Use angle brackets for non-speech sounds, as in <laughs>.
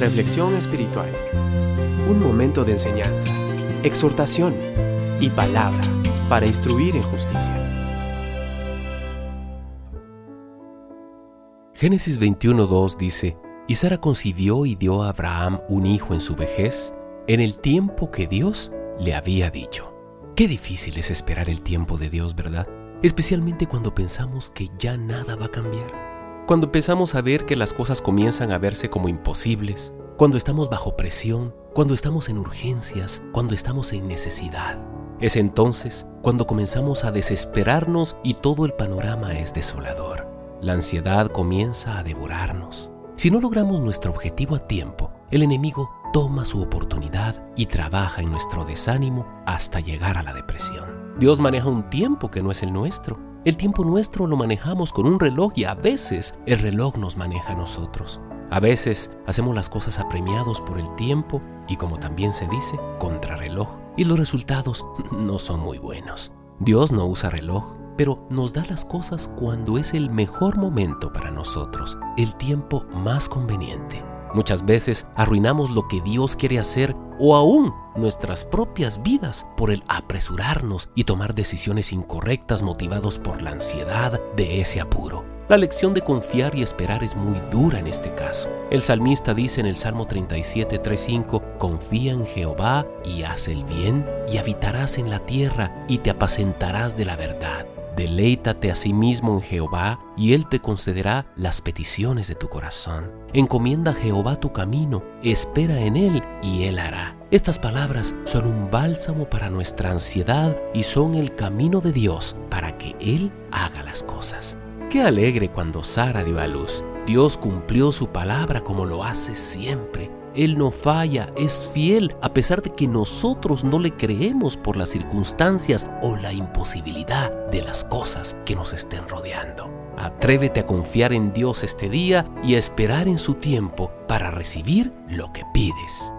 Reflexión espiritual. Un momento de enseñanza, exhortación y palabra para instruir en justicia. Génesis 21.2 dice, Y Sara concibió y dio a Abraham un hijo en su vejez, en el tiempo que Dios le había dicho. Qué difícil es esperar el tiempo de Dios, ¿verdad? Especialmente cuando pensamos que ya nada va a cambiar cuando empezamos a ver que las cosas comienzan a verse como imposibles, cuando estamos bajo presión, cuando estamos en urgencias, cuando estamos en necesidad. Es entonces cuando comenzamos a desesperarnos y todo el panorama es desolador. La ansiedad comienza a devorarnos. Si no logramos nuestro objetivo a tiempo, el enemigo toma su oportunidad y trabaja en nuestro desánimo hasta llegar a la depresión. Dios maneja un tiempo que no es el nuestro el tiempo nuestro lo manejamos con un reloj y a veces el reloj nos maneja a nosotros. A veces hacemos las cosas apremiados por el tiempo y como también se dice, contrarreloj. Y los resultados <laughs> no son muy buenos. Dios no usa reloj, pero nos da las cosas cuando es el mejor momento para nosotros, el tiempo más conveniente. Muchas veces arruinamos lo que Dios quiere hacer o aún nuestras propias vidas por el apresurarnos y tomar decisiones incorrectas motivados por la ansiedad de ese apuro. La lección de confiar y esperar es muy dura en este caso. El salmista dice en el Salmo 37, 3:5, Confía en Jehová y haz el bien, y habitarás en la tierra y te apacentarás de la verdad. Deleítate a sí mismo en Jehová, y Él te concederá las peticiones de tu corazón. Encomienda a Jehová tu camino, espera en Él, y Él hará. Estas palabras son un bálsamo para nuestra ansiedad y son el camino de Dios para que Él haga las cosas. Qué alegre cuando Sara dio a luz. Dios cumplió su palabra como lo hace siempre. Él no falla, es fiel, a pesar de que nosotros no le creemos por las circunstancias o la imposibilidad de las cosas que nos estén rodeando. Atrévete a confiar en Dios este día y a esperar en su tiempo para recibir lo que pides.